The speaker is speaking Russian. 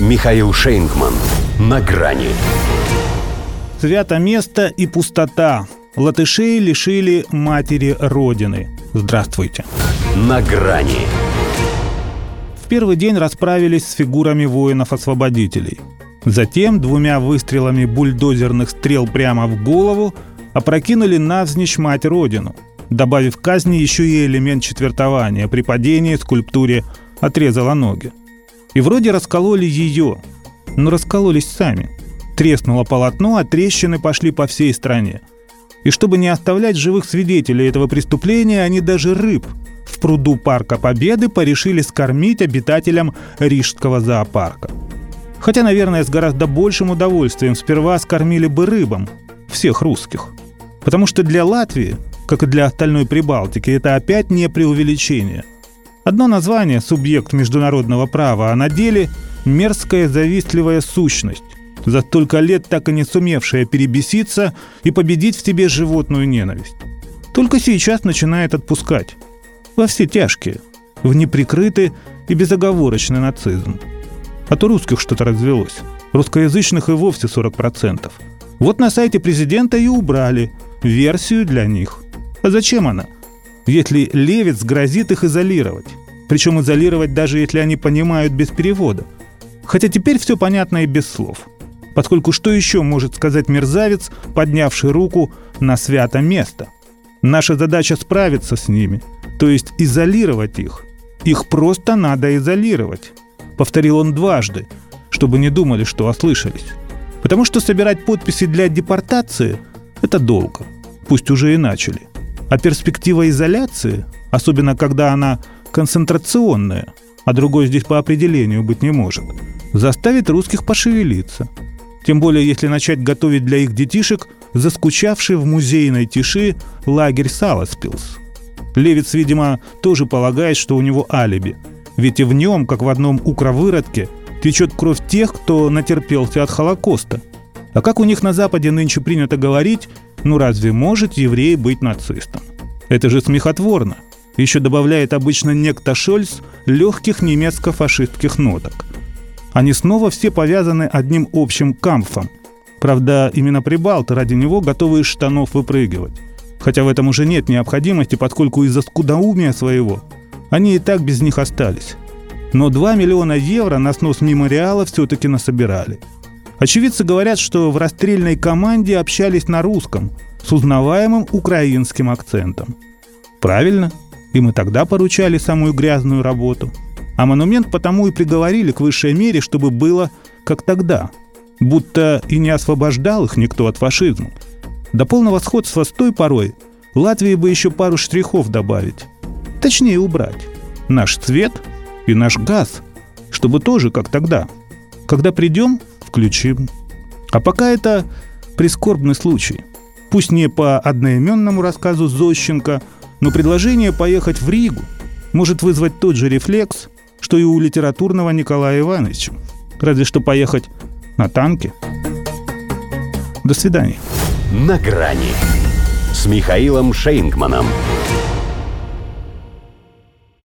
Михаил Шейнгман. На грани. Свято место и пустота. Латышей лишили матери Родины. Здравствуйте. На грани. В первый день расправились с фигурами воинов-освободителей. Затем двумя выстрелами бульдозерных стрел прямо в голову опрокинули навзничь мать Родину, добавив к казни еще и элемент четвертования при падении скульптуре отрезала ноги. И вроде раскололи ее, но раскололись сами. Треснуло полотно, а трещины пошли по всей стране. И чтобы не оставлять живых свидетелей этого преступления, они даже рыб в пруду Парка Победы порешили скормить обитателям Рижского зоопарка. Хотя, наверное, с гораздо большим удовольствием сперва скормили бы рыбам, всех русских. Потому что для Латвии, как и для остальной Прибалтики, это опять не преувеличение. Одно название – субъект международного права, а на деле – мерзкая завистливая сущность, за столько лет так и не сумевшая перебеситься и победить в тебе животную ненависть. Только сейчас начинает отпускать. Во все тяжкие, в неприкрытый и безоговорочный нацизм. А то русских что-то развелось. Русскоязычных и вовсе 40%. Вот на сайте президента и убрали версию для них. А зачем она? Если Левец грозит их изолировать. Причем изолировать даже если они понимают без перевода. Хотя теперь все понятно и без слов. Поскольку что еще может сказать мерзавец, поднявший руку на свято место? Наша задача справиться с ними, то есть изолировать их. Их просто надо изолировать. Повторил он дважды, чтобы не думали, что ослышались. Потому что собирать подписи для депортации – это долго. Пусть уже и начали. А перспектива изоляции, особенно когда она концентрационная, а другой здесь по определению быть не может, заставит русских пошевелиться. Тем более, если начать готовить для их детишек заскучавший в музейной тиши лагерь Саласпилс. Левиц, видимо, тоже полагает, что у него алиби. Ведь и в нем, как в одном укровыродке, течет кровь тех, кто натерпелся от Холокоста. А как у них на Западе нынче принято говорить, ну разве может еврей быть нацистом? Это же смехотворно. Еще добавляет обычно некто Шольц легких немецко-фашистских ноток. Они снова все повязаны одним общим камфом. Правда, именно прибалты ради него готовы из штанов выпрыгивать. Хотя в этом уже нет необходимости, поскольку из-за скудоумия своего они и так без них остались но 2 миллиона евро на снос мемориала все-таки насобирали. Очевидцы говорят, что в расстрельной команде общались на русском с узнаваемым украинским акцентом. Правильно, им и тогда поручали самую грязную работу. А монумент потому и приговорили к высшей мере, чтобы было как тогда. Будто и не освобождал их никто от фашизма. До полного сходства с той порой Латвии бы еще пару штрихов добавить. Точнее убрать. Наш цвет – и наш газ, чтобы тоже как тогда. Когда придем, включим. А пока это прискорбный случай. Пусть не по одноименному рассказу Зощенко, но предложение поехать в Ригу может вызвать тот же рефлекс, что и у литературного Николая Ивановича. Разве что поехать на танке. До свидания. На грани с Михаилом Шейнгманом.